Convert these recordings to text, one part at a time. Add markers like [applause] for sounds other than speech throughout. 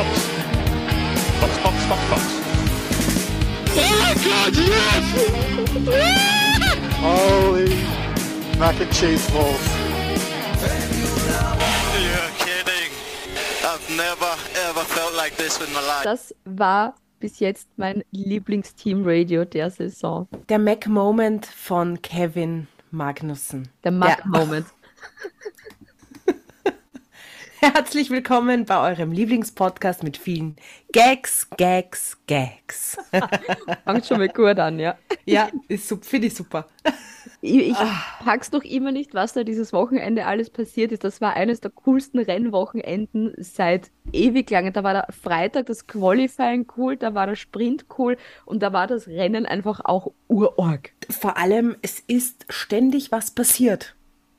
Box. Box, Box, Box, Box. Oh my god, yes! Holy mac and cheese balls. You're kidding. I've never ever felt like this in my life. Das war bis jetzt mein Lieblingsteam-Radio der Saison. Der Mac-Moment von Kevin Magnussen. Der Mac-Moment. [laughs] Herzlich willkommen bei eurem Lieblingspodcast mit vielen Gags, Gags, Gags. [laughs] Fangt schon mal gut an, ja. ja, finde ich super. Ich, ich pack's noch immer nicht, was da dieses Wochenende alles passiert ist. Das war eines der coolsten Rennwochenenden seit ewig lang. Da war der Freitag das Qualifying cool, da war der Sprint cool und da war das Rennen einfach auch urorg. Vor allem, es ist ständig was passiert.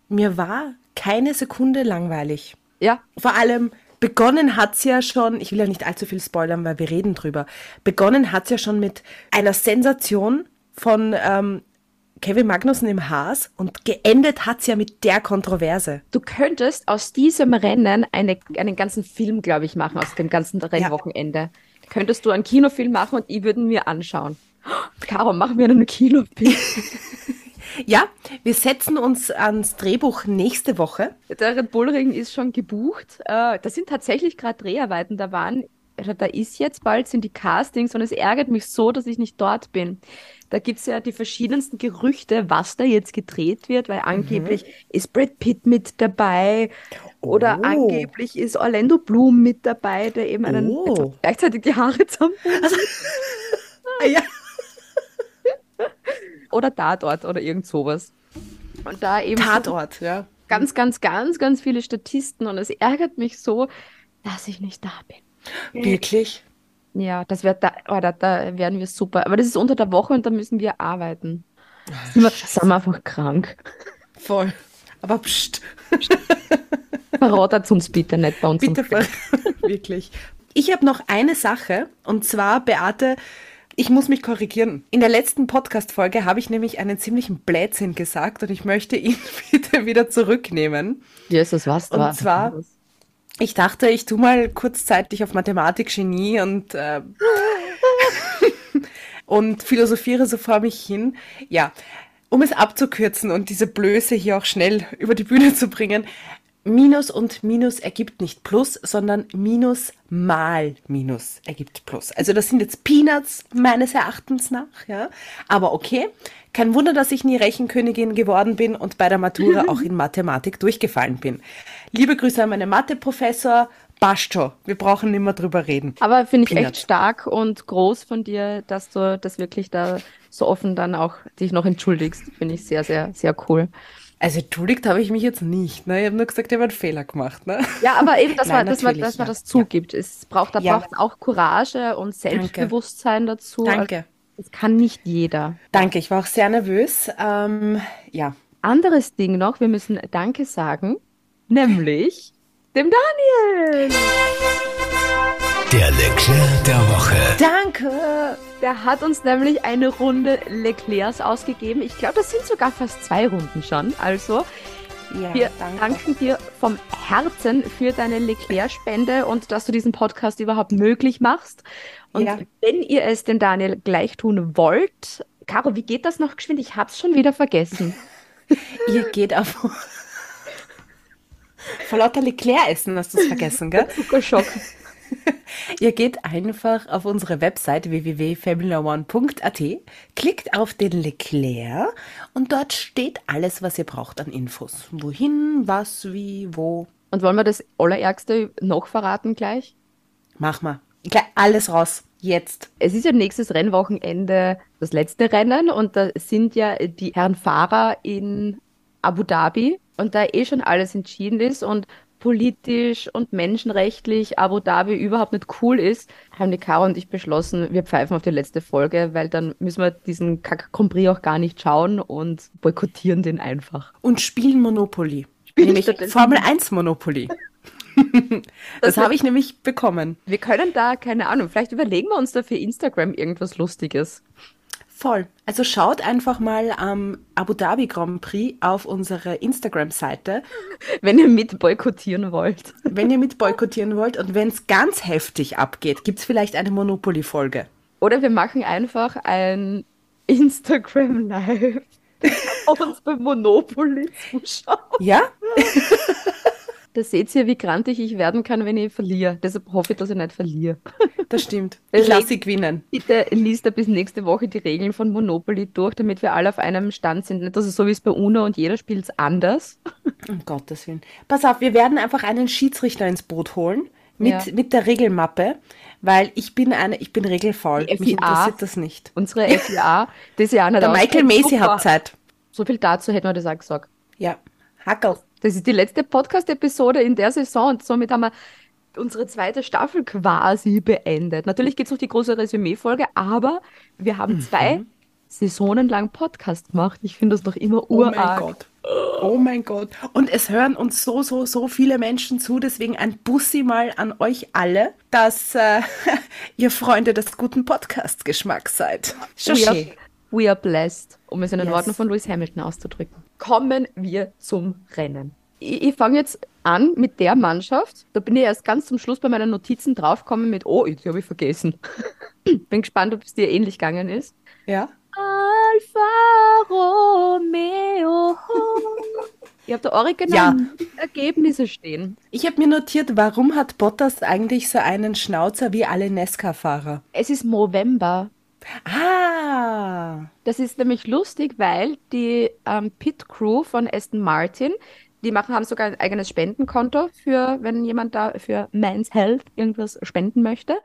Mir war keine Sekunde langweilig. Ja, Vor allem, begonnen hat's ja schon, ich will ja nicht allzu viel spoilern, weil wir reden drüber. Begonnen hat's ja schon mit einer Sensation von ähm, Kevin Magnussen im Haas und geendet hat's ja mit der Kontroverse. du könntest aus diesem Rennen eine, einen ganzen Film, glaube ich, machen, aus dem ganzen Rennwochenende. Könntest du einen Kinofilm machen und ich würde ihn mir anschauen. Caro, machen wir einen Kinofilm. [laughs] Ja, wir setzen uns ans Drehbuch nächste Woche. Der Red Bull Ring ist schon gebucht. Äh, da sind tatsächlich gerade Dreharbeiten. Da waren, also da ist jetzt bald sind die Castings und es ärgert mich so, dass ich nicht dort bin. Da gibt's ja die verschiedensten Gerüchte, was da jetzt gedreht wird, weil angeblich ist Brad Pitt mit dabei oder Oh. angeblich ist Orlando Bloom mit dabei, der eben einen Oh. gleichzeitig die Haare zusammen Ah, [laughs] [laughs] ja. Oder Tatort oder irgend sowas. Und da eben so Tatort, ja. ganz, ganz, ganz, ganz viele Statisten und es ärgert mich so, dass ich nicht da bin. Wirklich? Ja, das wird da, oh, da, da werden wir super. Aber das ist unter der Woche und da müssen wir arbeiten. Sind wir, sind wir einfach krank. Voll. Aber pst, Verratet uns bitte nicht bei uns. bitte, [laughs] wirklich. Ich habe noch eine Sache und zwar, Beate, ich muss mich korrigieren. In der letzten Podcast-Folge habe ich nämlich einen ziemlichen Blödsinn gesagt und ich möchte ihn [laughs] bitte wieder zurücknehmen. Jesus, was Und da? zwar- Ich dachte, ich tu mal kurzzeitig auf Mathematik-Genie und, äh, [laughs] und philosophiere so vor mich hin. Ja, um es abzukürzen und diese Blöße hier auch schnell über die Bühne zu bringen. Minus und Minus ergibt nicht Plus, sondern Minus mal Minus ergibt Plus. Also das sind jetzt Peanuts meines Erachtens nach, ja. Aber okay, kein Wunder, dass ich nie Rechenkönigin geworden bin und bei der Matura [laughs] auch in Mathematik durchgefallen bin. Liebe Grüße an meinen Mathe-Professor. Passt schon. Wir brauchen nicht mehr drüber reden. Aber finde ich Peanuts. echt stark und groß von dir, dass du das wirklich da so offen dann auch dich noch entschuldigst. Finde ich sehr, sehr, sehr cool. Also entschuldigt habe ich mich jetzt nicht. Ne? Ich habe nur gesagt, ich habe einen Fehler gemacht. Ne? Ja, aber eben, dass, [laughs] Nein, man, dass, man, dass man das zugibt. Es braucht, da Ja. braucht auch Courage und Selbstbewusstsein dazu. Danke. Also, das kann nicht jeder. Danke, ich war auch sehr nervös. Ähm, ja. Anderes Ding noch, wir müssen Danke sagen, nämlich dem Daniel. Der Leclerc der Woche. Danke. Der hat uns nämlich eine Runde Leclercs ausgegeben. Ich glaube, das sind sogar fast zwei Runden schon. Also, Ja, wir danke. danken dir vom Herzen für deine Leclerc-Spende und dass du diesen Podcast überhaupt möglich machst. Und Ja. wenn ihr es dem Daniel gleich tun wollt, Caro, wie geht das noch geschwind? Ich hab's schon wieder vergessen. [laughs] Ihr geht auf. Vor lauter Leclerc essen hast du es vergessen, gell? [laughs] Zuckerschock. [laughs] Ihr geht einfach auf unsere Website www.formula1.at, klickt auf den Leclerc und dort steht alles, was ihr braucht an Infos. Wohin, was, wie, wo. Und wollen wir das Allerärgste noch verraten gleich? Mach mal. Gleich alles raus. Jetzt. Es ist ja nächstes Rennwochenende das letzte Rennen und da sind ja die Herren Fahrer in Abu Dhabi und da eh schon alles entschieden ist und politisch und menschenrechtlich Abu Dhabi überhaupt nicht cool ist, haben die Caro und ich beschlossen, wir pfeifen auf die letzte Folge, weil dann müssen wir diesen Kack Prix auch gar nicht schauen und boykottieren den einfach. Und spielen Monopoly. Spielen nämlich Formel 1 Monopoly. [laughs] das Das habe ich nämlich bekommen. Wir können da, keine Ahnung, vielleicht überlegen wir uns da für Instagram irgendwas Lustiges. Voll. Also schaut einfach mal am Abu Dhabi Grand Prix auf unsere Instagram-Seite, Wenn ihr mit boykottieren wollt. wenn ihr mit boykottieren wollt. Und wenn es ganz heftig abgeht, gibt es vielleicht eine Monopoly-Folge. Oder wir machen einfach ein Instagram Live. [laughs] uns beim Monopoly zuschauen. Ja? [laughs] Da seht ihr, wie grantig ich werden kann, wenn ich verliere. Deshalb hoffe ich, dass ich nicht verliere. Das stimmt. [laughs] Ich lasse sie gewinnen. Bitte liest da bis nächste Woche die Regeln von Monopoly durch, damit wir alle auf einem Stand sind. Nicht, dass es so wie es bei UNO und jeder spielt es anders. [laughs] Um Gottes Willen. Pass auf, wir werden einfach einen Schiedsrichter ins Boot holen. Mit, Ja. mit der Regelmappe, weil ich bin eine, ich bin regelfaul. Die Mich FIA. interessiert das nicht. Unsere FIA, das Jahr Der Michael. Macy hat Zeit. So viel dazu hätten wir das auch gesagt. Ja. Hackel. Das ist die letzte Podcast-Episode in der Saison und somit haben wir unsere zweite Staffel quasi beendet. Natürlich gibt es noch die große Resümee-Folge, aber wir haben Mhm. zwei Saisonen lang Podcast gemacht. Ich finde das noch immer Oh mein urarg. Gott. Oh mein Gott. Und es hören uns so, so, so viele Menschen zu. Deswegen ein Bussi mal an euch alle, dass äh, [laughs] ihr Freunde des guten Podcast-Geschmacks seid. We are, we are blessed, um es in den Yes. Worten von Lewis Hamilton auszudrücken. Kommen wir zum Rennen. Ich, ich fange jetzt an mit der Mannschaft. Da bin ich erst ganz zum Schluss bei meinen Notizen draufgekommen mit, oh, die habe ich vergessen. [clears throat] bin gespannt, ob es dir ähnlich gegangen ist. Ja? Alfa Romeo. [laughs] Ich habe da original Ergebnisse stehen. Ich habe mir notiert, warum hat Bottas eigentlich so einen Schnauzer wie alle Nesca-Fahrer? Es ist November. Ah, Das ist nämlich lustig, weil die ähm, Pit Crew von Aston Martin, die machen, haben sogar ein eigenes Spendenkonto für, wenn jemand da für Men's Health irgendwas spenden möchte.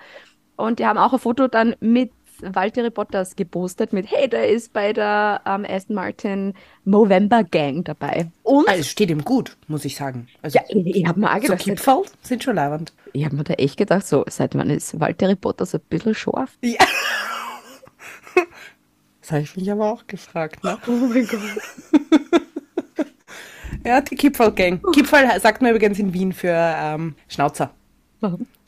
Und die haben auch ein Foto dann mit Valtteri Bottas gepostet mit, hey, der ist bei der ähm, Aston Martin Movember Gang dabei. Und also es steht ihm gut, muss ich sagen. Also ja, ich, ich habe mir auch so gedacht, Kipferl sind schon leibend. ich habe mir da echt gedacht, so, seit wann ist Valtteri Bottas ein bisschen scharf? Ja. Das habe ich mich aber auch gefragt, ne? Oh mein Gott. [laughs] Ja, die Kipferl-Gang. Kipferl sagt man übrigens in Wien für ähm, Schnauzer.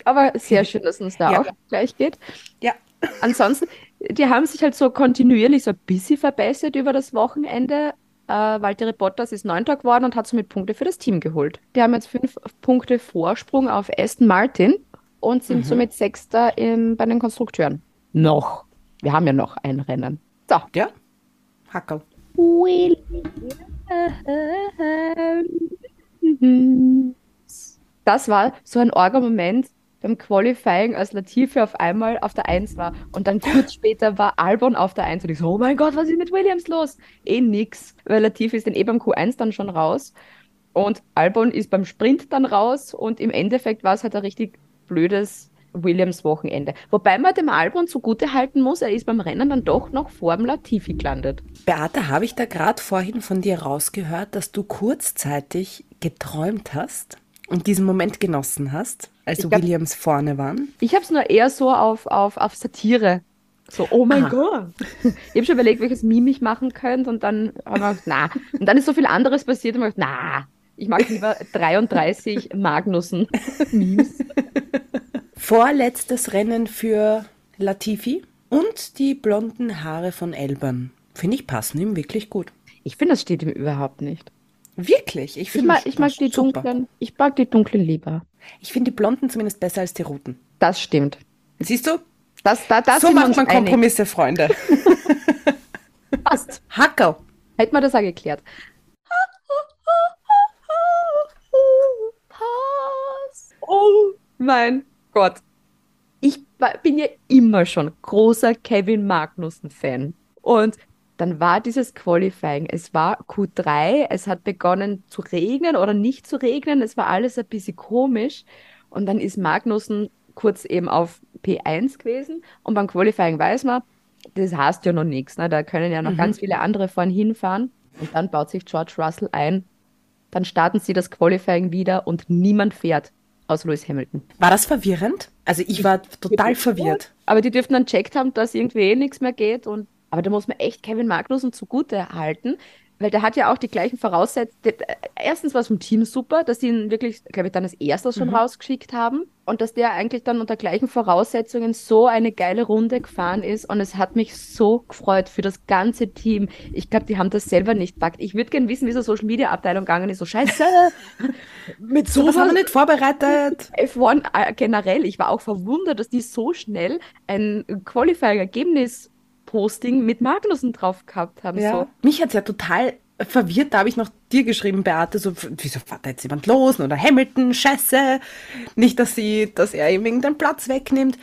Aber sehr schön, dass uns da Ja. auch gleich geht. Ja. Ansonsten, die haben sich halt so kontinuierlich so ein bisschen verbessert über das Wochenende. Äh, Valtteri Bottas ist Neunter geworden und hat somit Punkte für das Team geholt. Die haben jetzt fünf Punkte Vorsprung auf Aston Martin und sind somit Sechster im, bei den Konstrukteuren. Noch. Wir haben ja noch ein Rennen. So. Ja? Hackerl. Das war so ein Orga-Moment beim Qualifying, als Latifi auf einmal auf der 1 war. Und dann kurz später war Albon auf der 1 und ich so, oh mein Gott, was ist mit Williams los? Eh nix, weil Latifi ist dann eh beim Q1 dann schon raus. Und Albon ist beim Sprint dann raus und im Endeffekt war es halt ein richtig blödes Williams-Wochenende. Wobei man dem Albon zugute halten muss, er ist beim Rennen dann doch noch vor dem Latifi gelandet. Beate, habe ich da gerade vorhin von dir rausgehört, dass du kurzzeitig geträumt hast und diesen Moment genossen hast, als glaub- Williams vorne waren? Ich habe es nur eher so auf, auf, auf Satire. So, oh mein Aha. Gott. Ich habe schon überlegt, welches Meme ich machen könnte und dann habe ich gedacht, na. Und dann ist so viel anderes passiert und ich gedacht, na. Ich mag lieber 33 Magnussen-Memes. [laughs] Vorletztes Rennen für Latifi und die blonden Haare von Elbern. Finde ich passen ihm wirklich gut. Ich finde, das steht ihm überhaupt nicht. Wirklich, ich Ich mag, ich mag die super. dunklen, ich mag die dunklen lieber. Ich finde die blonden zumindest besser als die roten. Das stimmt. Siehst du? Das, da, das so macht man einig. Kompromisse, Freunde. Passt. Hackerl. Hätten wir das auch geklärt. Pass. Oh mein Gott. Ich bin ja immer schon großer Kevin Magnussen-Fan. Und dann war dieses Qualifying. Es war Q3, es hat begonnen zu regnen oder nicht zu regnen. Es war alles ein bisschen komisch. Und dann ist Magnussen kurz eben auf P1 gewesen. Und beim Qualifying weiß man, das heißt ja noch nichts. Ne? Da können ja noch ganz viele andere vorn hinfahren. Und dann baut sich George Russell ein. Dann starten sie das Qualifying wieder und niemand fährt aus Lewis Hamilton. War das verwirrend? Also ich war total verwirrt. Aber die dürften dann checkt haben, dass irgendwie eh nichts mehr geht. Und, aber da muss man echt Kevin Magnussen zugute halten. Weil der hat ja auch die gleichen Voraussetzungen. Erstens war es vom Team super, dass sie ihn wirklich, glaube ich, dann als erstes schon Mhm. rausgeschickt haben. Und dass der eigentlich dann unter gleichen Voraussetzungen so eine geile Runde gefahren ist. Und es hat mich so gefreut für das ganze Team. Ich glaube, die haben das selber nicht packt. Ich würde gerne wissen, wie so Social Media Abteilung gegangen ist. So scheiße. [laughs] Mit So was haben wir nicht vorbereitet. [laughs] F1 äh, generell. Ich war auch verwundert, dass die so schnell ein Qualifying-Ergebnis-Posting mit Magnussen drauf gehabt haben. Ja. So. Mich hat's ja total verwirrt. Da habe ich noch dir geschrieben, Beate, so, wieso fährt da jetzt jemand los? Oder Hamilton, scheiße. Nicht, dass sie, dass er ihm irgendeinen Platz wegnimmt.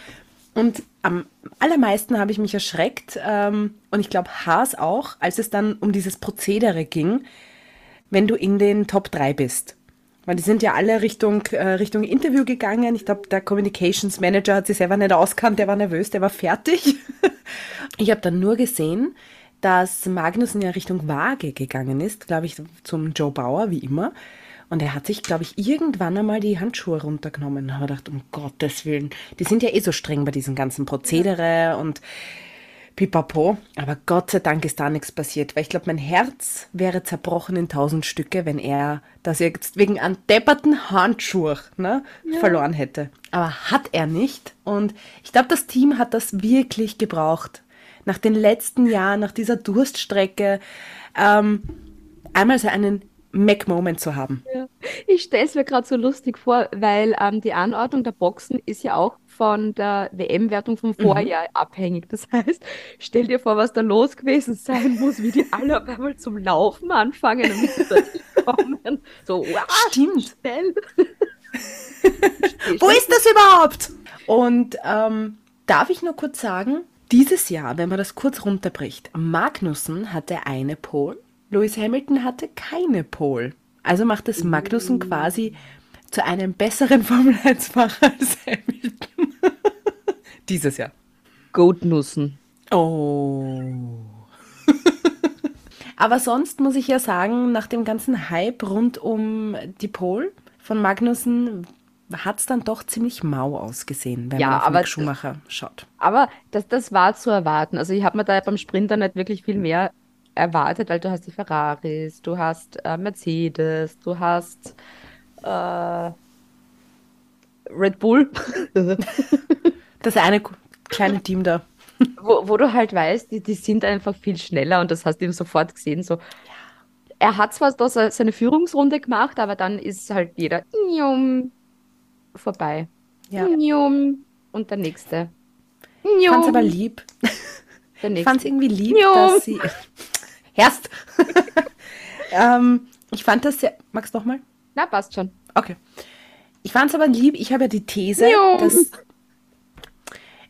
Und am allermeisten habe ich mich erschreckt, ähm, und ich glaube Haas auch, als es dann um dieses Prozedere ging, wenn du in den Top 3 bist. Weil die sind ja alle Richtung, äh, Richtung Interview gegangen. Ich glaube, der Communications Manager hat sich selber nicht auskannt, der war nervös, der war fertig. [laughs] ich habe dann nur gesehen, dass Magnussen ja Richtung Waage gegangen ist, glaube ich, zum Joe Bauer, wie immer. Und er hat sich, glaube ich, irgendwann einmal die Handschuhe runtergenommen. Da habe gedacht, um Gottes Willen, die sind ja eh so streng bei diesen ganzen Prozedere und pipapo. Aber Gott sei Dank ist da nichts passiert, weil ich glaube, mein Herz wäre zerbrochen in tausend Stücke, wenn er das jetzt wegen einem depperten Handschuh ne, verloren hätte. Aber hat er nicht. Und ich glaube, das Team hat das wirklich gebraucht. Nach den letzten Jahren, nach dieser Durststrecke, ähm, einmal so einen Mac-Moment zu haben. Ja. Ich stelle es mir gerade so lustig vor, weil ähm, die Anordnung der Boxen ist ja auch von der WM-Wertung vom Vorjahr abhängig. Das heißt, stell dir vor, was da los gewesen sein muss, wie die alle auf einmal zum Laufen anfangen und kommen. So, wow, Stimmt. schnell. Wo ist das überhaupt? Und ähm, darf ich nur kurz sagen, dieses Jahr, wenn man das kurz runterbricht, Magnussen hatte eine Pole, Lewis Hamilton hatte keine Pole. Also macht es Magnussen quasi zu einem besseren [laughs] Formel-1-Fahrer als Hamilton. Dieses Jahr. Goatnussen. Oh. [laughs] Aber sonst muss ich ja sagen, nach dem ganzen Hype rund um die Pole von Magnussen hat es dann doch ziemlich mau ausgesehen, wenn Ja, man auf aber- Mick Schumacher schaut. Aber das, das war zu erwarten. Also ich habe mir da beim Sprinter nicht wirklich viel mehr erwartet, weil du hast die Ferraris, du hast äh, Mercedes, du hast äh, Red Bull, [laughs] Das eine kleine Team da. [laughs] wo, wo du halt weißt, die, die sind einfach viel schneller und das hast du ihm sofort gesehen. So. Er hat zwar da se- seine Führungsrunde gemacht, aber dann ist halt jeder Njum, vorbei. Ja. Njum, und der nächste. Ich fand's aber Njum, lieb. [laughs] der Ich nächste. fand's irgendwie lieb, Jo. dass sie. [laughs] Herst! ähm, ich fand das sehr. Magst du nochmal? Na, passt schon. Okay. Ich fand es aber lieb, ich habe ja die These, Jo. dass.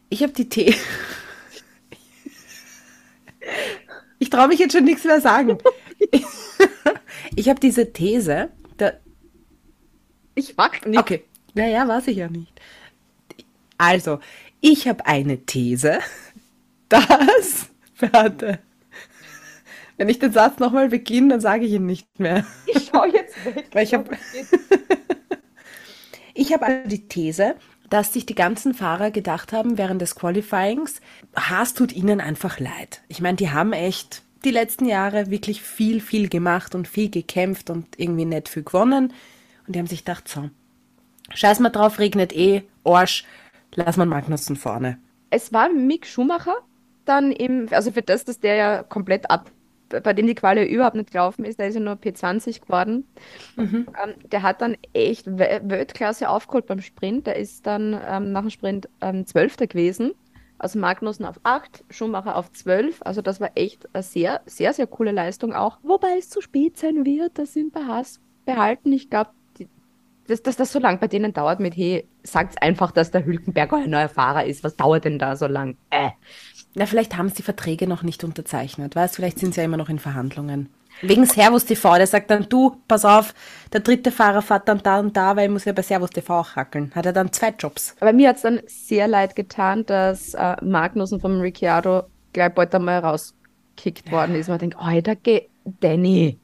Ich habe die These. Ich traue mich jetzt schon nichts mehr sagen. [laughs] Ich habe diese These, Ich mag nicht. Okay. Naja, weiß ich ja nicht. Also, ich habe eine These, [laughs] dass. Warte. Wenn ich den Satz nochmal beginne, dann sage ich ihn nicht mehr. Ich schau jetzt weg. Weil ich habe [laughs] ich hab also die These, dass sich die ganzen Fahrer gedacht haben während des Qualifyings, Haas tut ihnen einfach leid. Ich meine, die haben echt die letzten Jahre wirklich viel, viel gemacht und viel gekämpft und irgendwie nicht viel gewonnen. Und die haben sich gedacht, so, scheiß mal drauf, regnet eh, Arsch, lass mal Magnussen vorne. Es war Mick Schumacher dann im, also für das, dass der ja komplett ab, bei dem die Quali überhaupt nicht gelaufen ist, der ist ja nur P20 geworden. Ähm, der hat dann echt We- Weltklasse aufgeholt beim Sprint. Der ist dann ähm, nach dem Sprint ähm, Zwölfter gewesen. Also Magnussen auf 8, Schumacher auf 12. Also das war echt eine sehr, sehr, sehr coole Leistung auch. Wobei es zu spät sein wird, das sind bei Haas behalten. Ich glaube, dass, dass das so lang bei denen dauert mit, hey, sagt's einfach, dass der Hülkenberg ein neuer Fahrer ist. Was dauert denn da so lang? Äh. Na, vielleicht haben sie die Verträge noch nicht unterzeichnet, weißt Vielleicht sind sie ja immer noch in Verhandlungen. Wegen Servus TV, der sagt dann, du, pass auf, der dritte Fahrer fährt dann da und da, weil ich muss ja bei Servus TV auch hackeln. Hat er dann zwei Jobs. Aber mir hat's dann sehr leid getan, dass äh, Magnussen vom Ricciardo gleich bald einmal rausgekickt worden ist. Man denkt, Alter, geh, Danny.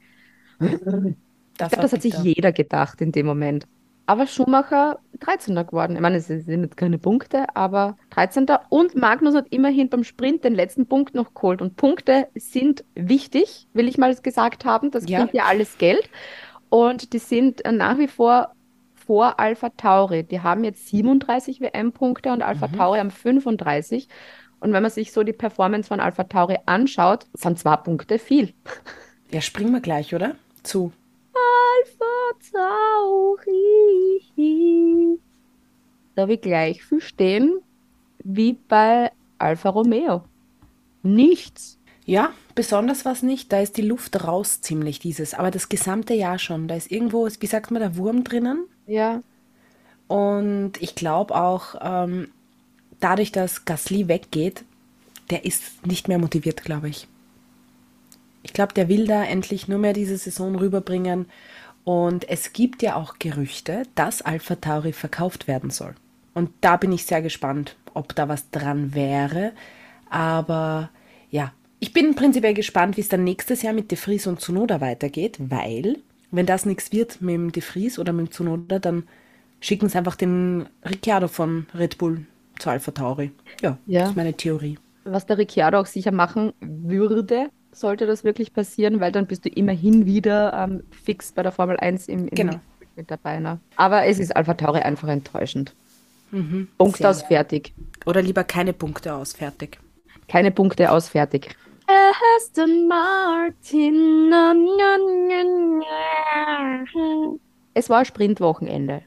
Ich glaube, das hat sich jeder gedacht in dem Moment. aber Schumacher 13. geworden. Ich meine, es sind jetzt keine Punkte, aber 13. Und Magnus hat immerhin beim Sprint den letzten Punkt noch geholt. Und Punkte sind wichtig, will ich mal gesagt haben. Das Ja. bringt ja alles Geld. Und die sind äh, nach wie vor vor Alpha Tauri. Die haben jetzt 37 WM-Punkte und Alpha Tauri haben 35. Und wenn man sich so die Performance von Alpha Tauri anschaut, sind zwei Punkte viel. Ja, springen wir gleich, oder? Zu. Alpha Tauri. Da habe ich gleich viel stehen wie bei Alfa Romeo. Nichts. Ja, besonders was nicht. Da ist die Luft raus ziemlich dieses. Aber das gesamte Jahr schon. Da ist irgendwo, wie sagt man, der Wurm drinnen. Ja. Und ich glaube auch, ähm, dadurch, dass Gasly weggeht, der ist nicht mehr motiviert, glaube ich. Ich glaube, der will da endlich nur mehr diese Saison rüberbringen. Und es gibt ja auch Gerüchte, dass Alpha Tauri verkauft werden soll. Und da bin ich sehr gespannt, ob da was dran wäre. Aber ja, ich bin prinzipiell gespannt, wie es dann nächstes Jahr mit De Vries und Tsunoda weitergeht, weil, wenn das nichts wird mit dem De Vries oder mit dem Tsunoda, dann schicken sie einfach den Ricciardo von Red Bull zu Alpha Tauri. Ja, Ja. das ist meine Theorie. Was der Ricciardo auch sicher machen würde, sollte das wirklich passieren, weil dann bist du immerhin wieder ähm, fix bei der Formel 1 im, im Genau. mit dabei. Ne? Aber es ist Alpha Tauri einfach enttäuschend. Punkt sehr. aus, fertig. Oder lieber keine Punkte aus, fertig. Keine Punkte aus, fertig. Aston Martin. na, na, na, na. Es war Sprintwochenende.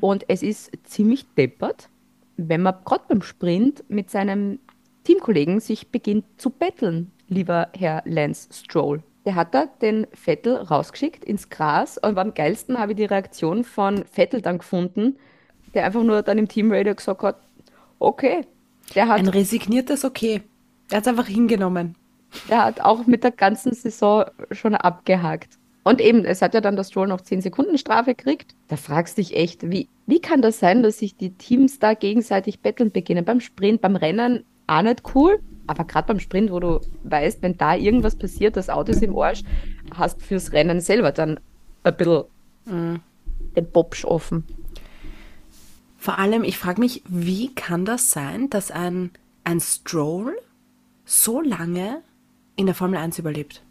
Und es ist ziemlich deppert, wenn man gerade beim Sprint mit seinem Teamkollegen sich beginnt zu betteln, lieber Herr Lance Stroll. Der hat da den Vettel rausgeschickt ins Gras und am geilsten habe ich die Reaktion von Vettel dann gefunden, der einfach nur dann im Teamradio gesagt hat, okay, der hat Ein resigniertes Okay. Er hat es einfach hingenommen. der hat auch mit der ganzen Saison schon abgehakt. Und eben, es hat ja dann das Stroll noch 10 Sekunden Strafe gekriegt. Da fragst du dich echt, wie, wie kann das sein, dass sich die Teams da gegenseitig betteln beginnen? Beim Sprint, beim Rennen auch nicht cool, aber gerade beim Sprint, wo du weißt, wenn da irgendwas passiert, das Auto ist im Arsch, hast fürs Rennen selber dann ein bisschen den Bobsch offen. Vor allem, ich frage mich, wie kann das sein, dass ein, ein Stroll so lange in der Formel 1 überlebt?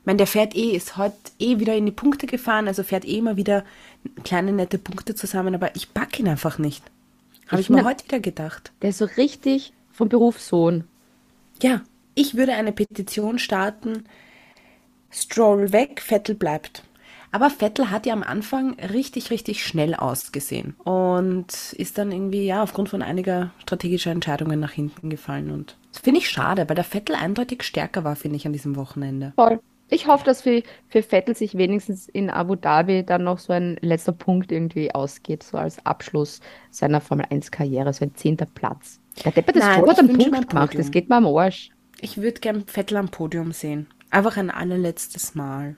Ich meine, der fährt eh, ist heute eh wieder in die Punkte gefahren, also fährt eh immer wieder kleine nette Punkte zusammen, aber ich pack ihn einfach nicht. Habe Ich ich, mir heute wieder gedacht. Der ist so richtig vom Berufssohn. Ja, ich würde eine Petition starten, Stroll weg, Vettel bleibt. Aber Vettel hat ja am Anfang richtig, richtig schnell ausgesehen und ist dann irgendwie, ja, aufgrund von einiger strategischer Entscheidungen nach hinten gefallen. Und das finde ich schade, weil der Vettel eindeutig stärker war, finde ich, an diesem Wochenende. Voll. Ich hoffe, dass für, für Vettel sich wenigstens in Abu Dhabi dann noch so ein letzter Punkt irgendwie ausgeht, so als Abschluss seiner Formel 1-Karriere, so ein zehnter Platz. Der Nein, Stroll hat ich einen wünsche Punkt mir ein gemacht, das geht mir am Arsch. Ich würde gern Vettel am Podium sehen. Einfach ein allerletztes Mal.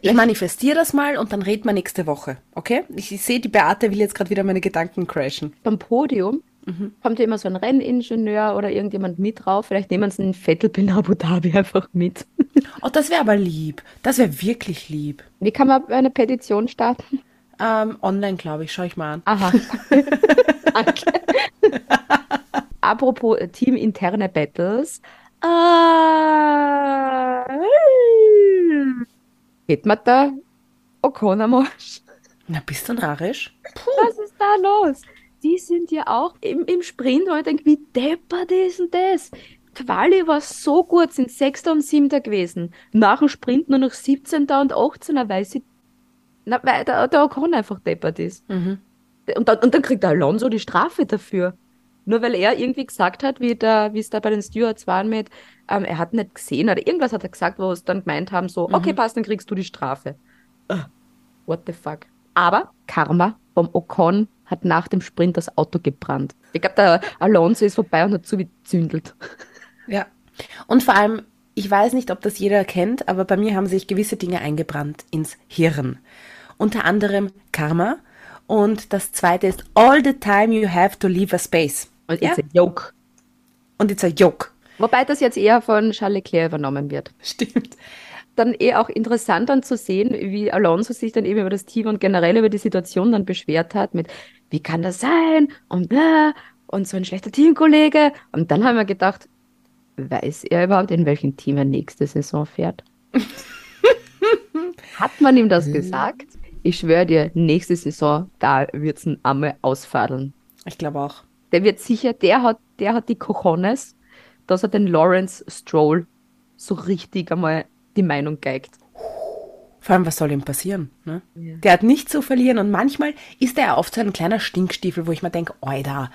Ich manifestiere das mal und dann reden wir nächste Woche, okay? Ich, ich sehe, die Beate will jetzt gerade wieder meine Gedanken crashen. Beim Podium Mhm. kommt ja immer so ein Renningenieur oder irgendjemand mit drauf. Vielleicht nehmen sie einen Vettel Abu Dhabi [laughs] einfach mit. Oh, das wäre aber lieb. Das wäre wirklich lieb. Wie kann man eine Petition starten? Ähm, online, glaube ich. Schau ich mal an. Aha. [laughs] Danke. Apropos äh, teaminterne Battles. Äh, geht mir da Ocon am Arsch? Na, bist du narrisch? Was ist da los? Die sind ja auch im, im Sprint, wo ich denke, wie deppert ist denn das? Quali war so gut, sind Sechster und Siebter gewesen. Nach dem Sprint nur noch 17. und 18er, weil sie, na, weil der, der Ocon einfach deppert ist. Mhm. Und dann, und dann kriegt der Alonso die Strafe dafür. Nur weil er irgendwie gesagt hat, wie, es da bei den Stewards waren mit, ähm, er hat nicht gesehen oder irgendwas hat er gesagt, wo es dann gemeint haben, so, okay, passt, dann kriegst du die Strafe. Ah, what the fuck. Aber Karma vom Ocon hat nach dem Sprint das Auto gebrannt. Ich glaube, der Alonso ist vorbei und hat so wie zündelt. Ja. Und vor allem, ich weiß nicht, ob das jeder kennt, aber bei mir haben sich gewisse Dinge eingebrannt ins Hirn. Unter anderem Karma. Und das zweite ist, all the time you have to leave a space. Und Ja. it's a joke. Und it's a joke. Wobei das jetzt eher von Charles Leclerc übernommen wird. Stimmt. dann eh auch interessant dann zu sehen, wie Alonso sich dann eben über das Team und generell über die Situation dann beschwert hat mit, wie kann das sein und bla und so ein schlechter Teamkollege. Und dann haben wir gedacht, weiß er überhaupt, in welchem Team er nächste Saison fährt? [laughs] Hat man ihm das gesagt? Ich schwöre dir, nächste Saison, da wird es ein Amme ausfadeln. Ich glaube auch. Der wird sicher, der hat, der hat die Cojones, dass er den Lawrence Stroll so richtig einmal die Meinung geigt. Vor allem, was soll ihm passieren? Ne? Der hat nichts zu verlieren und manchmal ist er oft so ein kleiner Stinkstiefel, wo ich mir denke, Oida,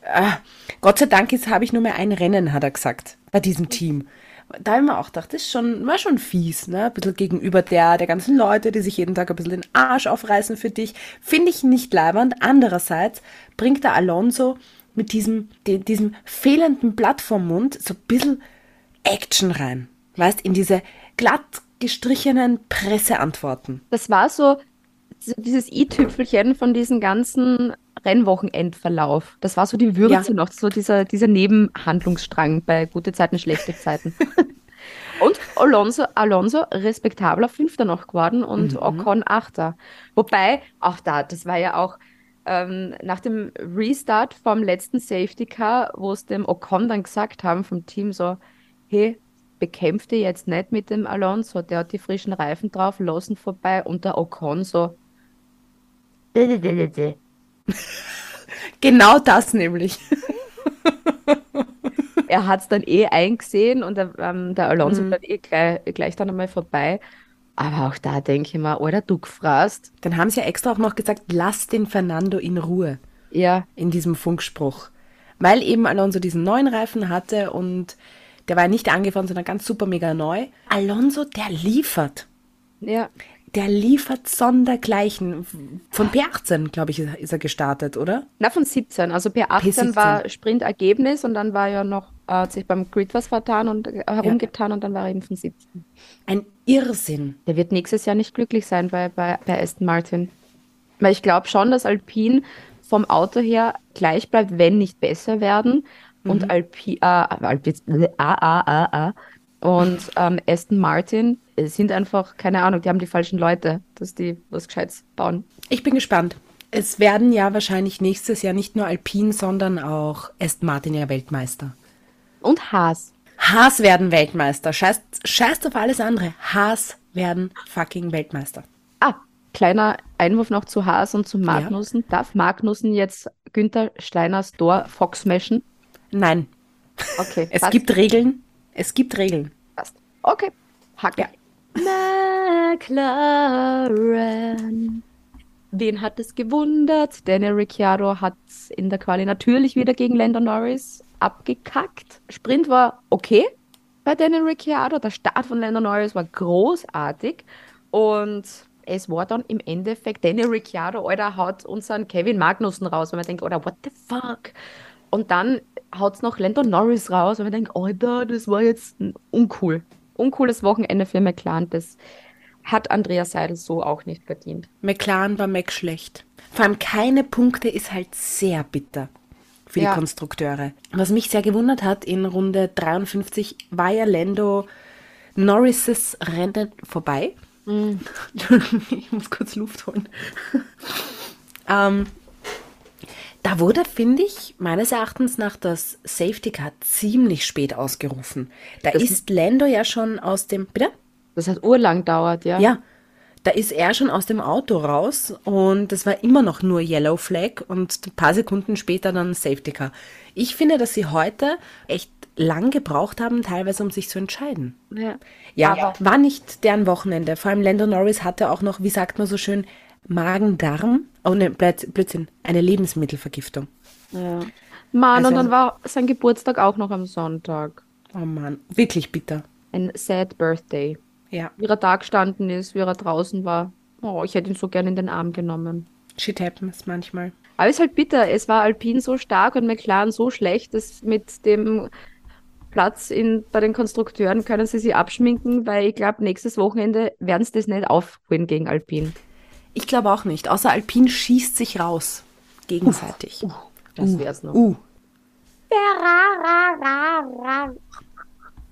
äh, Gott sei Dank jetzt habe ich nur mehr ein Rennen, hat er gesagt, bei diesem Team. Da habe ich mir auch gedacht, das ist schon, war schon fies, ne? Ein bisschen gegenüber der, der ganzen Leute, die sich jeden Tag ein bisschen den Arsch aufreißen für dich. Finde ich nicht leibernd. Andererseits bringt der Alonso mit diesem, die, diesem fehlenden Blatt vom Mund so ein bisschen Action rein. Weißt, in diese glatt gestrichenen Presseantworten. Das war so dieses i-Tüpfelchen von diesem ganzen Rennwochenendverlauf. Das war so die Würze Ja. noch, so dieser, dieser Nebenhandlungsstrang bei gute Zeiten, schlechte Zeiten. [laughs] und Alonso, Alonso respektabler Fünfter noch geworden und Ocon Achter. Wobei, auch da, das war ja auch ähm, nach dem Restart vom letzten Safety Car, wo es dem Ocon dann gesagt haben vom Team so, hey, bekämpft ihr jetzt nicht mit dem Alonso, der hat die frischen Reifen drauf, lassen vorbei und der Ocon so, [laughs] Genau das nämlich. er hat es dann eh eingesehen und der, ähm, der Alonso bleibt eh gleich, gleich dann einmal vorbei. Aber auch da denke ich mir, oder du gefrasst. Dann haben sie ja extra auch noch gesagt, lass den Fernando in Ruhe Ja, in diesem Funkspruch. Weil eben Alonso diesen neuen Reifen hatte und der war ja nicht angefahren, sondern ganz super mega neu. Alonso, der liefert. ja. Der liefert sondergleichen. Von P18, glaube ich, ist er gestartet, oder? Na, von 17. Also P18 P17. war Sprintergebnis und dann war ja noch, äh, hat sich beim Grid was vertan und äh, herumgetan und dann war er eben von 17. Ein Irrsinn. Der wird nächstes Jahr nicht glücklich sein bei, bei, bei Aston Martin. Weil ich glaube schon, dass Alpine vom Auto her gleich bleibt, wenn nicht besser werden. Und Alpi, äh, Alpi, ah, ah, ah, ah. Und ähm, Aston Martin sind einfach, keine Ahnung, die haben die falschen Leute, dass die was Gescheites bauen. Ich bin gespannt. Es werden ja wahrscheinlich nächstes Jahr nicht nur Alpine, sondern auch Aston Martin ja Weltmeister. Und Haas. Haas werden Weltmeister. Scheißt, scheißt auf alles andere. Haas werden fucking Weltmeister. Ah, kleiner Einwurf noch zu Haas und zu Magnussen. Darf Magnussen jetzt Günther Steiners Tor Fox meschen? Nein, Okay, [laughs] es passt, gibt Regeln. Es gibt Regeln. passt. Okay, Hack. Ja. McLaren. Wen hat es gewundert? Daniel Ricciardo hat in der Quali natürlich wieder gegen Lando Norris abgekackt. Sprint war okay bei Daniel Ricciardo. Der Start von Lando Norris war großartig. Und es war dann im Endeffekt Daniel Ricciardo, Alter, haut unseren Kevin Magnussen raus, weil man denkt, oder what the fuck? Und dann haut es noch Lando Norris raus, weil man denkt, Alter, das war jetzt ein uncool. Uncooles Wochenende für McLaren. Das hat Andreas Seidel so auch nicht verdient. McLaren war Mac schlecht. Vor allem keine Punkte ist halt sehr bitter für die Ja. Konstrukteure. Was mich sehr gewundert hat, in Runde 53 war ja Lando Norrises Rennen vorbei. [laughs] ich muss kurz Luft holen. [laughs] ähm, da wurde, finde ich, meines Erachtens nach das Safety Car ziemlich spät ausgerufen. Da Das- ist Lando ja schon aus dem. Bitte? Das hat urlang dauert, ja. Ja, da ist er schon aus dem Auto raus und es war immer noch nur Yellow Flag und ein paar Sekunden später dann Safety Car. Ich finde, dass sie heute echt lang gebraucht haben, teilweise um sich zu entscheiden. Ja. Ja, war nicht deren Wochenende. Vor allem Lando Norris hatte auch noch, wie sagt man so schön, Magen-Darm. Oh ne, Blöd- Blödsinn, eine Lebensmittelvergiftung. ja. Mann, Also- und dann war sein Geburtstag auch noch am Sonntag. Oh Mann, wirklich bitter. Ein sad birthday. Ja, Wie er da gestanden ist, wie er draußen war. Oh, ich hätte ihn so gern in den Arm genommen. shit happens manchmal. Aber es ist halt bitter. Es war Alpine so stark und McLaren so schlecht, dass mit dem Platz in, bei den Konstrukteuren können sie sich abschminken, weil ich glaube, nächstes Wochenende werden sie das nicht aufholen gegen Alpine. Ich glaube auch nicht, außer Alpine schießt sich raus. Gegenseitig. Das wär's noch. Uh.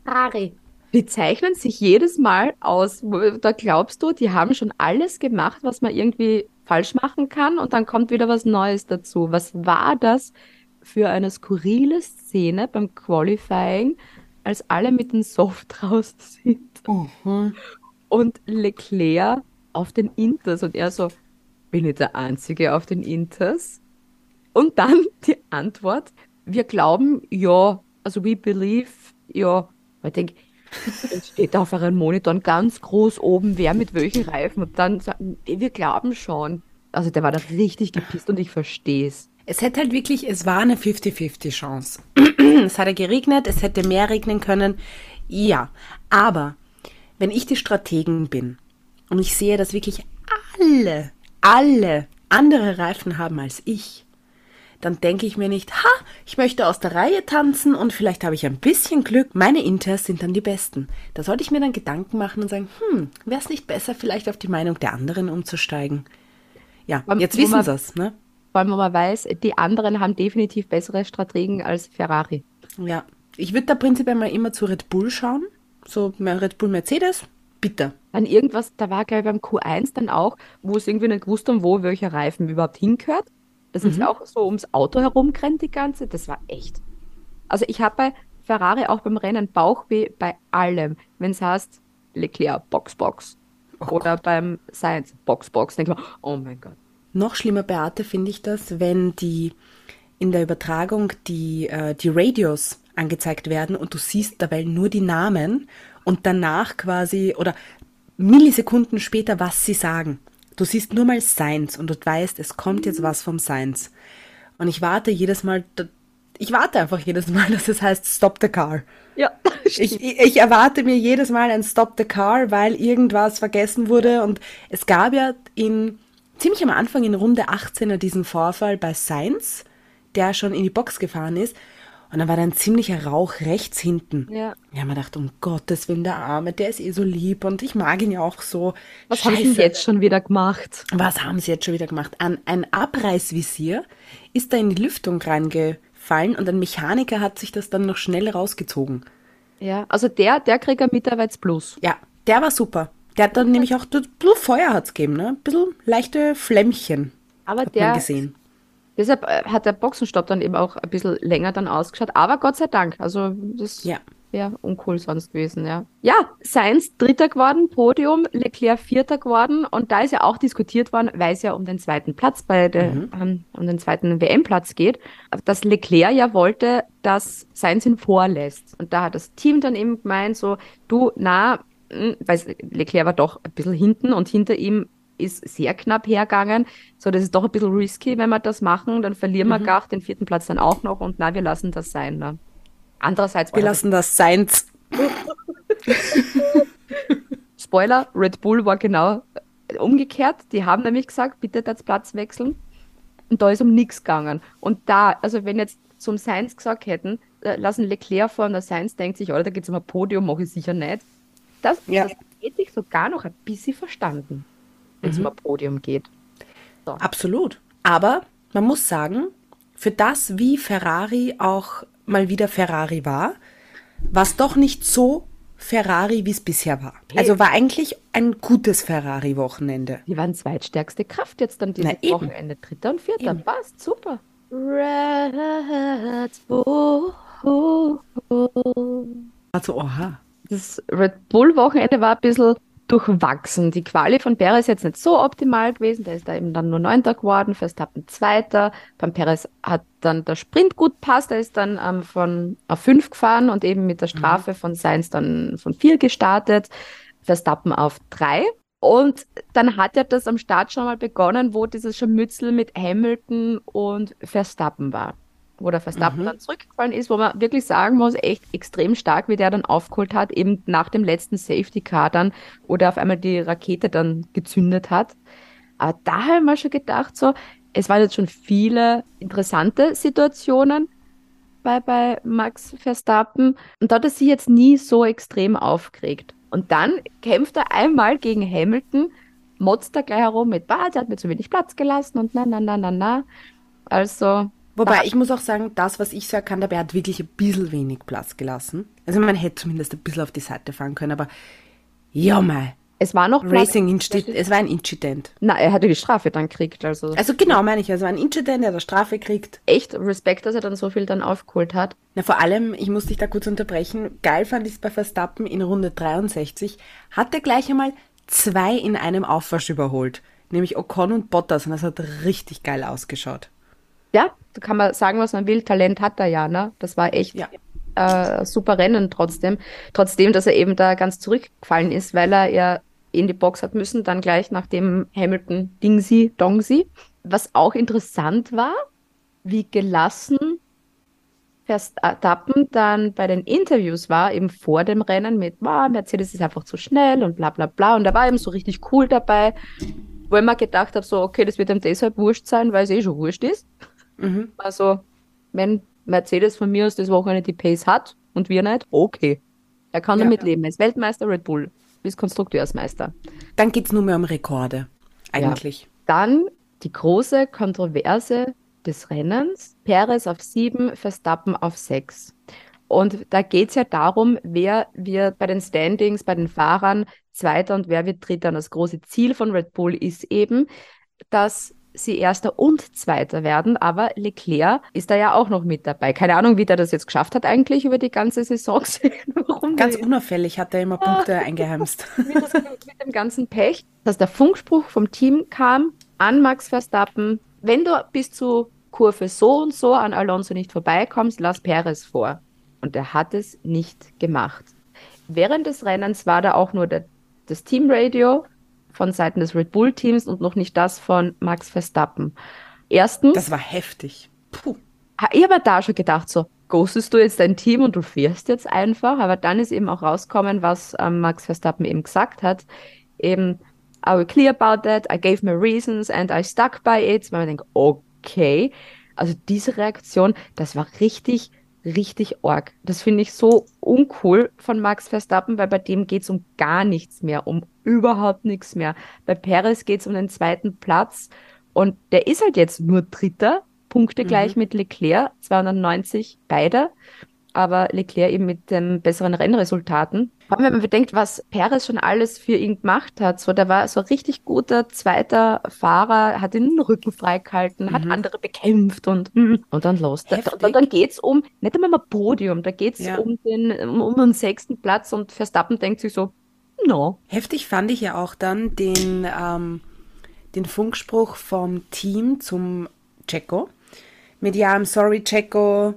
Ferrari. Die zeichnen sich jedes Mal aus. Da glaubst du, die haben schon alles gemacht, was man irgendwie falsch machen kann und dann kommt wieder was Neues dazu. Was war das für eine skurrile Szene beim Qualifying, als alle mit den Soft [laughs] raus sind und Leclerc auf den Inters und er so, bin ich der Einzige auf den Inters? Und dann [laughs] die Antwort, wir glauben, ja, also we believe, ja. Ich denke, es [laughs] steht auf euren Monitoren ganz groß oben, wer mit welchen Reifen. Und dann sagen, wir glauben schon. Also der war da richtig gepisst und ich verstehe es. Es hätte halt wirklich, es war eine 50-50 Chance. [clears throat] es hatte geregnet, es hätte mehr regnen können. Ja, aber wenn ich die Strategen bin und ich sehe, dass wirklich alle, alle andere Reifen haben als ich, dann denke ich mir nicht, ha, ich möchte aus der Reihe tanzen und vielleicht habe ich ein bisschen Glück. Meine Inters sind dann die besten. Da sollte ich mir dann Gedanken machen und sagen, hm, wäre es nicht besser, vielleicht auf die Meinung der anderen umzusteigen? Ja, jetzt wissen man- sie es, ne? Wenn man weiß, die anderen haben definitiv bessere Strategen als Ferrari. Ja, ich würde da prinzipiell mal immer zu Red Bull schauen. So Red Bull Mercedes, bitte. Dann irgendwas, da war, glaube ich, beim Q1 dann auch, wo es irgendwie nicht gewusst haben, wo welcher Reifen überhaupt hingehört. Das ist auch so ums Auto herumgerannt, die ganze. Das war echt. Also ich habe bei Ferrari auch beim Rennen Bauchweh bei allem. Wenn es heißt, Leclerc, Box, Box. Oder beim Science, Box, Box. Denke ich mir, oh mein Gott. Noch schlimmer, Beate, finde ich das, wenn die in der Übertragung die, äh, die Radios angezeigt werden und du siehst dabei nur die Namen und danach quasi oder Millisekunden später, was sie sagen. Du siehst nur mal Science und du weißt, es kommt jetzt was vom Science. Und ich warte jedes Mal, ich warte einfach jedes Mal, [laughs] dass es heißt Stop the Car. Ja, [laughs] Ich, ich, erwarte mir jedes Mal ein Stop the Car, weil irgendwas vergessen wurde. Und es gab ja in ziemlich am Anfang in Runde 18 diesen Vorfall bei Sainz, der schon in die Box gefahren ist. Und dann war da ein ziemlicher Rauch rechts hinten. Ja. Wir haben gedacht, um Gottes Willen, der Arme, der ist eh so lieb und ich mag ihn ja auch so. Was haben sie jetzt schon wieder gemacht? Was haben sie jetzt schon wieder gemacht? An ein Abreißvisier ist da in die Lüftung reingefallen und ein Mechaniker hat sich das dann noch schnell rausgezogen. Ja, also der, der kriegt ein Mitarbeitsplus. Ja, der war super. Der hat dann nämlich auch ein bisschen Feuer hat's gegeben, ne? Ein bisschen leichte Flämmchen. Aber hat der, man gesehen. Deshalb äh, hat der Boxenstopp dann eben auch ein bisschen länger dann ausgeschaut. Aber Gott sei Dank, also das Ja. wäre uncool sonst gewesen, ja. Ja, Sainz Dritter geworden, Podium, Leclerc Vierter geworden und da ist ja auch diskutiert worden, weil es ja um den zweiten Platz bei der, ähm, um den zweiten WM-Platz geht, dass Leclerc ja wollte, dass Sainz ihn vorlässt. Und da hat das Team dann eben gemeint, so, du, na, mh, weil Leclerc war doch ein bisschen hinten und hinter ihm ist sehr knapp hergegangen. So, das ist doch ein bisschen risky, wenn wir das machen, dann verlieren wir gar den vierten Platz dann auch noch und na, wir lassen das sein. Ne? Andererseits, Wir lassen das Seins. [laughs] Spoiler, Red Bull war genau äh, umgekehrt. Die haben nämlich gesagt, bitte das Platz wechseln. Und da ist um nichts gegangen. Und da, also wenn jetzt zum Sainz gesagt hätten, äh, lassen Leclerc vor und der Sainz denkt sich, oder da geht es um ein Podium, mache ich sicher nicht. Das, Ja. das hätte ich sogar noch ein bisschen verstanden, wenn es um ein Podium geht. Absolut. Aber man muss sagen, für das, wie Ferrari auch mal wieder Ferrari war, war es doch nicht so Ferrari, wie es bisher war. Also war eigentlich ein gutes Ferrari-Wochenende. Die waren zweitstärkste Kraft jetzt dann dieses Na. Wochenende. Dritter und vierter. Eben. Passt, super. Red Bull. Also, oha. Das Red Bull-Wochenende war ein bisschen durchwachsen. Die Quali von Perez ist jetzt nicht so optimal gewesen. Der ist da eben dann nur Neunter geworden, Verstappen Zweiter. Beim Perez hat dann der Sprint gut passt. Er ist dann ähm, von auf fünf gefahren und eben mit der Strafe von Sainz dann von vier gestartet. Verstappen auf drei. Und dann hat ja das am Start schon mal begonnen, wo dieses Scharmützel mit Hamilton und Verstappen war. Wo der Verstappen dann zurückgefallen ist, wo man wirklich sagen muss, echt extrem stark, wie der dann aufgeholt hat, eben nach dem letzten Safety Car dann, wo der auf einmal die Rakete dann gezündet hat. Aber da habe ich mir schon gedacht, so, es waren jetzt schon viele interessante Situationen bei, bei Max Verstappen und da hat er sich jetzt nie so extrem aufgeregt. Und dann kämpft er einmal gegen Hamilton, motzt er gleich herum mit, bah, der hat mir zu wenig Platz gelassen und na, na, na, na, na. Also, Wobei, War- ich muss auch sagen, das, was ich so erkannt habe, er hat wirklich ein bisschen wenig Platz gelassen. Also man hätte zumindest ein bisschen auf die Seite fahren können, aber ja mal, Es war noch Racing Incident, es war ein Incident. Na, er hatte die Strafe dann gekriegt, also Also genau, meine ich, also ein Incident, der da Strafe kriegt. echt Respekt, dass er dann so viel dann aufgeholt hat. Na, vor allem, ich muss dich da kurz unterbrechen, geil fand ich es bei Verstappen in Runde 63, hat er gleich einmal zwei in einem Aufwasch überholt. Nämlich Ocon und Bottas und das hat richtig geil ausgeschaut. Ja, da kann man sagen, was man will. Talent hat er ja, ne? Das war echt Ja. äh, super Rennen trotzdem. Trotzdem, dass er eben da ganz zurückgefallen ist, weil er ja in die Box hat müssen, dann gleich nach dem Hamilton Dingsi Dongsi. Was auch interessant war, wie gelassen Verstappen dann bei den Interviews war, eben vor dem Rennen mit, wow, Mercedes ist einfach zu schnell und bla bla bla. Und er war eben so richtig cool dabei, wo ich mir gedacht habe, so, okay, das wird ihm deshalb wurscht sein, weil es eh schon wurscht ist. Mhm. Also, wenn Mercedes von mir aus das Wochenende die Pace hat und wir nicht, okay. Er kann Ja. damit leben. Er ist Weltmeister Red Bull, ist Konstrukteursmeister. Dann geht's nur mehr um Rekorde. Eigentlich. Dann die große Kontroverse des Rennens. Perez auf sieben, Verstappen auf sechs. Und da geht es ja darum, wer wird bei den Standings, bei den Fahrern Zweiter und wer wird Dritter. Und das große Ziel von Red Bull ist eben, dass sie Erster und Zweiter werden. Aber Leclerc ist da ja auch noch mit dabei. Keine Ahnung, wie der das jetzt geschafft hat eigentlich über die ganze Saison. [laughs] Warum Ganz unauffällig hat er immer Punkte eingeheimst. [laughs] wie das mit dem ganzen Pech, dass der Funkspruch vom Team kam an Max Verstappen, wenn du bis zu Kurve so und so an Alonso nicht vorbeikommst, lass Perez vor. Und er hat es nicht gemacht. Während des Rennens war da auch nur der, das Teamradio von Seiten des Red Bull Teams und noch nicht das von Max Verstappen. Erstens, Das war heftig. Puh. Ich habe da schon gedacht, so, ghostest du jetzt dein Team und du fährst jetzt einfach. Aber dann ist eben auch rausgekommen, was ähm, Max Verstappen eben gesagt hat. Eben, I will clear about that, I gave my reasons and I stuck by it. Weil man denkt, okay. Also diese Reaktion, das war richtig, richtig arg. Das finde ich so uncool von Max Verstappen, weil bei dem geht es um gar nichts mehr, um überhaupt nichts mehr. Bei Perez geht es um den zweiten Platz und der ist halt jetzt nur Dritter, Punkte gleich mit Leclerc, 290 beide, aber Leclerc eben mit den besseren Rennresultaten. Vor allem, wenn man bedenkt, was Perez schon alles für ihn gemacht hat. So, der war so ein richtig guter zweiter Fahrer, hat den Rücken freigehalten, hat andere bekämpft und, und dann los. Da, da, dann geht's um, nicht einmal um ein Podium, da geht's Ja. um, den, um, um den sechsten Platz und Verstappen denkt sich so, no. Heftig fand ich ja auch dann den, ähm, den Funkspruch vom Team zum Checo. Mit Ja, I'm sorry, Checo.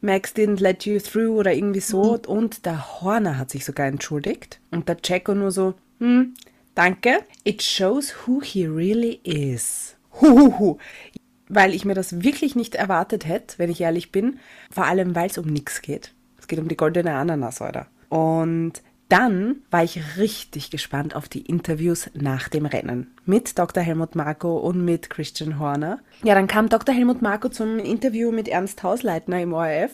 Max didn't let you through oder irgendwie so. Und der Horner hat sich sogar entschuldigt. Und der Checo nur so, hm, danke. It shows who he really is. Huhuhu. Weil ich mir das wirklich nicht erwartet hätte, wenn ich ehrlich bin. Vor allem, weil es um nichts geht. Es geht um die goldene Ananas, oder? Und dann war ich richtig gespannt auf die Interviews nach dem Rennen mit Dr. Helmut Marko und mit Christian Horner. Ja, dann kam Dr. Helmut Marko zum Interview mit Ernst Hausleitner im ORF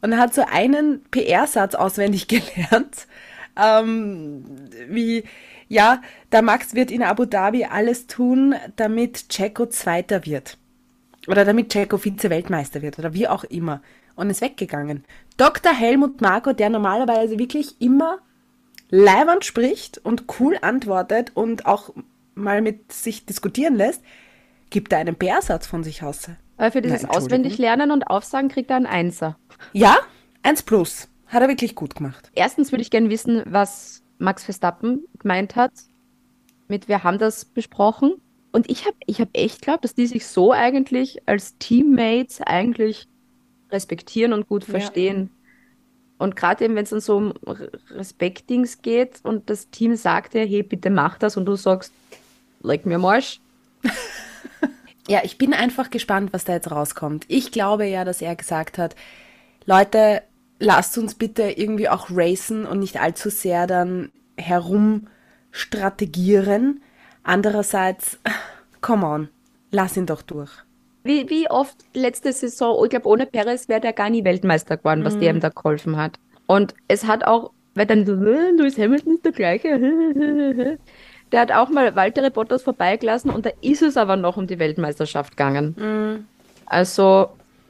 und er hat so einen PR-Satz auswendig [laughs] gelernt, ähm, wie, ja, der Max wird in Abu Dhabi alles tun, damit Checo Zweiter wird. Oder damit Checo Vize-Weltmeister wird oder wie auch immer. Und ist weggegangen. Dr. Helmut Marko, der normalerweise wirklich immer leibernd spricht und cool antwortet und auch mal mit sich diskutieren lässt, gibt er einen PR-Satz von sich aus. Aber für dieses. Auswendiglernen und Aufsagen kriegt er einen Einser. Ja, eins plus. Hat er wirklich gut gemacht. Erstens würde ich gerne wissen, was Max Verstappen gemeint hat mit wir haben das besprochen. Und ich habe ich hab echt glaubt, dass die sich so eigentlich als Teammates eigentlich respektieren und gut Ja. Und gerade eben, wenn es dann so um Respektdings geht und das Team sagt dir, hey, bitte mach das und du sagst, leg mir am Arsch. [laughs] Ja, ich bin einfach gespannt, was da jetzt rauskommt. Ich glaube ja, dass er gesagt hat, Leute, lasst uns bitte irgendwie auch racen und nicht allzu sehr dann herumstrategieren. Andererseits, [sighs] come on, lass ihn doch durch. Wie, wie oft letzte Saison, ich glaube, ohne Perez wäre der gar nie Weltmeister geworden, was der ihm da geholfen hat. Und es hat auch, weil dann so, "Äh, Lewis Hamilton ist der gleiche. Der hat auch mal Valtteri Bottas vorbeigelassen und da ist es aber noch um die Weltmeisterschaft gegangen. Also,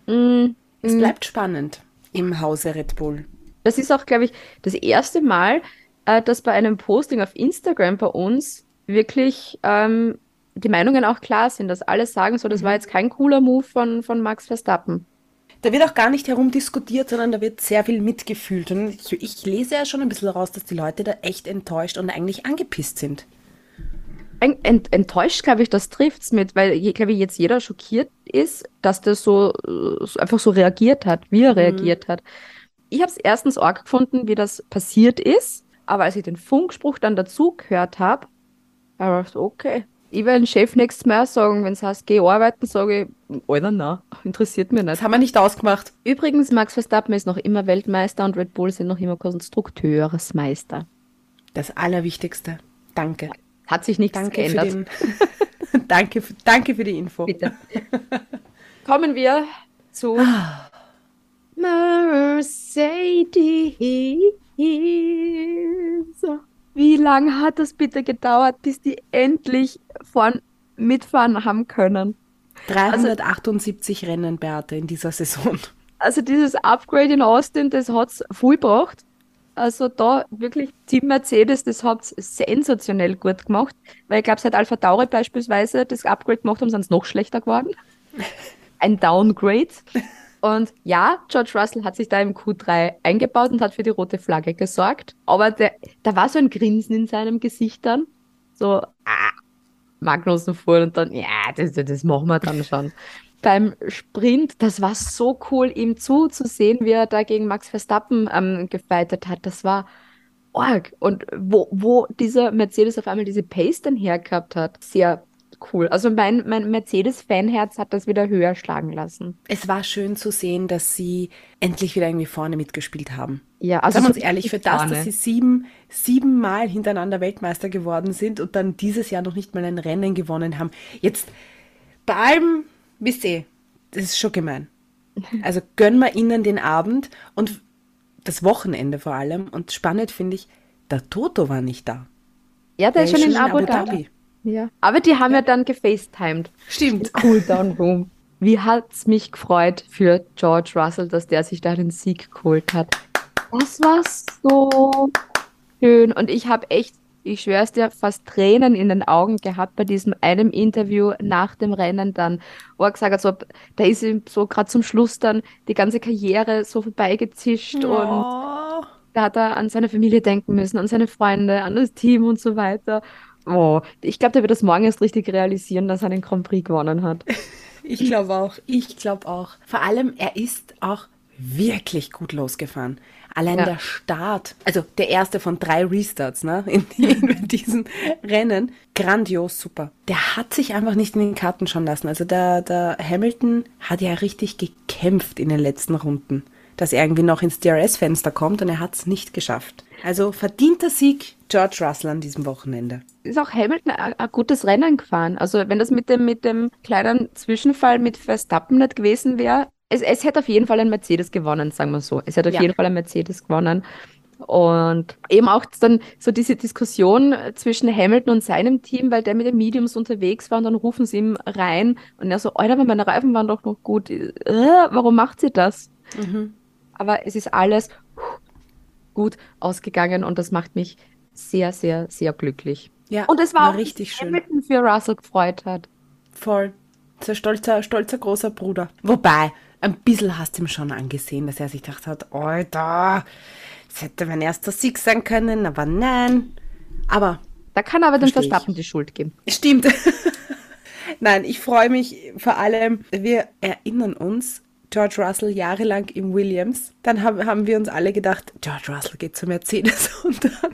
Mm, Es mm, bleibt spannend im Hause Red Bull. Das ist auch, glaube ich, das erste Mal, äh, dass bei einem Posting auf Instagram bei uns wirklich ähm, die Meinungen auch klar sind, dass alle sagen, so, das war jetzt kein cooler Move von, von Max Verstappen. Da wird auch gar nicht herumdiskutiert, sondern da wird sehr viel mitgefühlt. Und ich, ich lese ja schon ein bisschen raus, dass die Leute da echt enttäuscht und eigentlich angepisst sind. Ent, ent, enttäuscht, glaube ich, das trifft's mit, weil, glaube ich, jetzt jeder schockiert ist, dass der so, so einfach so reagiert hat, wie er reagiert hat. Ich habe es erstens arg gefunden, wie das passiert ist, aber als ich den Funkspruch dann dazu gehört habe, habe ich gedacht, okay, ich werde den Chef nächstes Mal sagen, wenn es heißt, geh arbeiten, sage ich, Alter, na, interessiert mich Das nicht. haben wir nicht ausgemacht. Übrigens, Max Verstappen ist noch immer Weltmeister und Red Bull sind noch immer Konstrukteursmeister. Das Allerwichtigste. Danke. Hat sich nichts Danke für geändert. den. [laughs] danke, für- danke für die Info. Bitte. [laughs] Kommen wir zu Mercedes. Wie lange hat das bitte gedauert, bis die endlich vorn mitfahren haben können? 378 Rennen, Beate, in dieser Saison. Also dieses Upgrade in Austin, das hat's voll gebracht. Also da wirklich Team Mercedes, das hat's sensationell gut gemacht. Weil ich glaube, seit Alpha Tauri beispielsweise das Upgrade gemacht haben, sind sie noch schlechter geworden. [laughs] Ein Downgrade. Und ja, George Russell hat sich da im Q3 eingebaut und hat für die rote Flagge gesorgt. Aber der, da war so ein Grinsen in seinem Gesicht dann. So, ah, Magnussen fuhr und dann, ja, das, das machen wir dann schon. Beim Sprint, das war so cool, ihm zuzusehen, wie er da gegen Max Verstappen ähm, gefightet hat. Das war arg. Und wo, wo dieser Mercedes auf einmal diese Pace dann hergehabt hat, sehr cool. Also mein, mein Mercedes-Fanherz hat das wieder höher schlagen lassen. Es war schön zu sehen, dass sie endlich wieder irgendwie vorne mitgespielt haben. Ja, also Sagen wir uns ehrlich, für das, vorne. dass sie sieben, sieben Mal hintereinander Weltmeister geworden sind und dann dieses Jahr noch nicht mal ein Rennen gewonnen haben. Jetzt bei allem, wisst ihr, das ist schon gemein. [laughs] Also gönnen wir ihnen den Abend und das Wochenende vor allem. Und spannend finde ich, der Toto war nicht da. Ja, der ist Der schon in Abu Dhabi. Ja. Aber die haben ja, dann gefacetimed. Stimmt. Cooldown Room. Wie hat's mich gefreut für George Russell, dass der sich da den Sieg geholt hat. Das war so schön. Und ich habe echt, ich schwör's dir, fast Tränen in den Augen gehabt bei diesem einem Interview nach dem Rennen dann, wo er gesagt hat, so, da ist ihm so gerade zum Schluss dann die ganze Karriere so vorbeigezischt und Oh. da hat er an seine Familie denken müssen, an seine Freunde, an das Team und so weiter. Oh, ich glaube, der wird das morgen erst richtig realisieren, dass er den Grand Prix gewonnen hat. [laughs] Ich glaube auch. Ich glaube auch. Vor allem, er ist auch wirklich gut losgefahren. Allein Ja. der Start, also der erste von drei Restarts, ne, in, [laughs] in [laughs] diesen Rennen, grandios super. Der hat sich einfach nicht in den Karten schauen lassen. Also der, der Hamilton hat ja richtig gekämpft in den letzten Runden, dass er irgendwie noch ins DRS-Fenster kommt und er hat es nicht geschafft. Also verdienter Sieg George Russell an diesem Wochenende. Ist auch Hamilton ein, gutes Rennen gefahren. Also wenn das mit dem, mit dem kleinen Zwischenfall mit Verstappen nicht gewesen wäre, es, es hätte auf jeden Fall ein Mercedes gewonnen, sagen wir so. Es hätte auf Ja. jeden Fall ein Mercedes gewonnen. Und eben auch dann so diese Diskussion zwischen Hamilton und seinem Team, weil der mit den Mediums unterwegs war und dann rufen sie ihm rein und er so, Alter, meine Reifen waren doch noch gut. Äh, warum macht sie das? Aber es ist alles gut ausgegangen und das macht mich sehr, sehr, sehr glücklich. Ja, Und es war, war auch, richtig schön. Hamilton für Russell gefreut hat. Voll. So stolzer, stolzer großer Bruder. Wobei, ein bisschen hast du ihm schon angesehen, dass er sich gedacht hat, Alter, das hätte mein erster Sieg sein können, aber nein. Aber Da kann aber dem Versteh ich. Verstappen die Schuld geben. stimmt. [laughs] nein, ich freue mich vor allem, wir erinnern uns, George Russell jahrelang im Williams. Dann haben, haben wir uns alle gedacht, George Russell geht zu Mercedes [laughs] und dann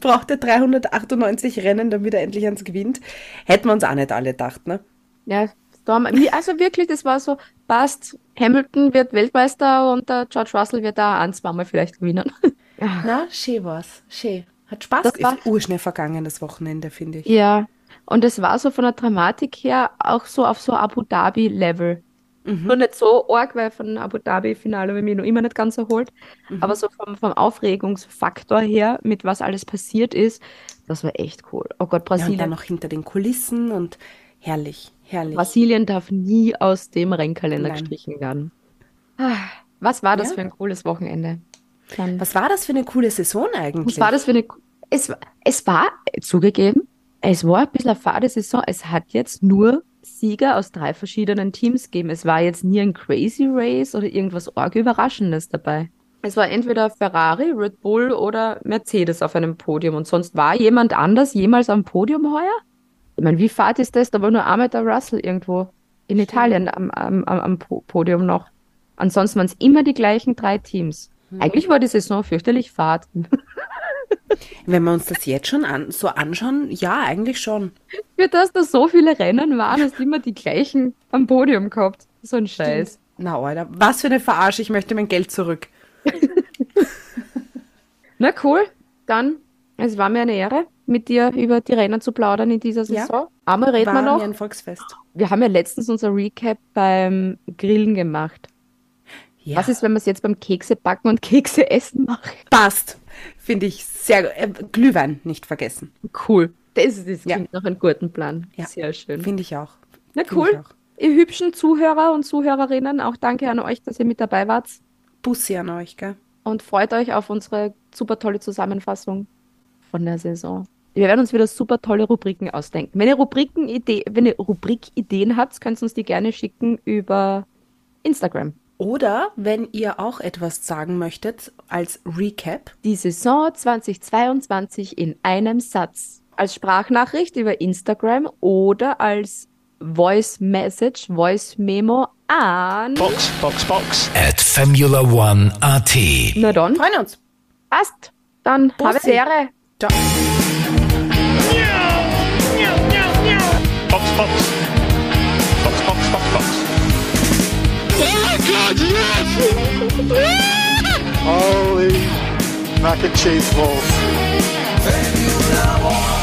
braucht er 398 Rennen, damit er endlich eins gewinnt. Hätten wir uns auch nicht alle gedacht, ne? Ja, Storm, also wirklich, das war so, passt, Hamilton wird Weltmeister und der George Russell wird da ein, zweimal vielleicht gewinnen. Ja. [laughs] Na, schön war's. Schön. Hat Spaß Das das war- ist urschnell vergangen, das Wochenende, finde ich. Ja, und es war so von der Dramatik her auch so auf so Abu Dhabi-Level. Nur nicht so arg, weil von Abu Dhabi-Finale habe ich mich noch immer nicht ganz erholt. Aber so vom, vom Aufregungsfaktor her, mit was alles passiert ist, das war echt cool. Oh Gott, Ja, und dann Brasilien. noch hinter den Kulissen und herrlich, Herrlich. Brasilien darf nie aus dem Rennkalender Nein. gestrichen werden. Ah, Was war das Ja. für ein cooles Wochenende? Dann, Was war das für eine coole Saison eigentlich? was war das für eine... Es, war- es war, zugegeben, es war ein bisschen eine fade Saison. Es hat jetzt nur Sieger aus drei verschiedenen Teams gegeben. Es war jetzt nie ein Crazy Race oder irgendwas arg Überraschendes dabei. Es war entweder Ferrari, Red Bull oder Mercedes auf einem Podium. Und sonst war jemand anders jemals am Podium heuer? Ich meine, wie fad ist das? Da war nur einmal der Russell irgendwo in Italien am, am, am, am Po- Podium noch. Ansonsten waren es immer die gleichen drei Teams. Eigentlich war die Saison fürchterlich fad. Wenn wir uns das jetzt schon an, so anschauen, ja, eigentlich schon. Für das da so viele Rennen waren, hast immer die gleichen am Podium gehabt. So ein Scheiß. Na, Alter, was für eine Verarsche, ich möchte mein Geld zurück. [laughs] Na cool, dann, es war mir eine Ehre, mit dir über die Rennen zu plaudern in dieser Ja. Saison. Einmal reden wir noch. mir ein Volksfest. Wir haben ja letztens unser Recap beim Grillen gemacht. Ja, Was ist, wenn wir es jetzt beim Kekse backen und Kekse essen machen? passt. Finde ich sehr gut. Äh, Glühwein nicht vergessen. Cool. Das, das Ja. klingt nach einem guten Plan. Ja. Sehr schön. Finde ich auch. Na cool. auch. Ihr hübschen Zuhörer und Zuhörerinnen, auch danke an euch, dass ihr mit dabei wart Bussi an euch, gell? und freut euch auf unsere super tolle Zusammenfassung von der Saison. Wir werden uns wieder super tolle Rubriken ausdenken. Wenn ihr Rubrikenidee, wenn ihr Rubrikideen habt, könnt ihr uns die gerne schicken über Instagram. Oder wenn ihr auch etwas sagen möchtet als Recap, Die Saison 2022 in einem Satz. Als Sprachnachricht über Instagram oder als Voice Message, Voice Memo an. Box, box, box. at Formula One AT. Na dann, freuen uns. passt. Dann habe. Ehre. Ciao. Box. Box, [laughs] Holy mac and cheese balls. Formula One.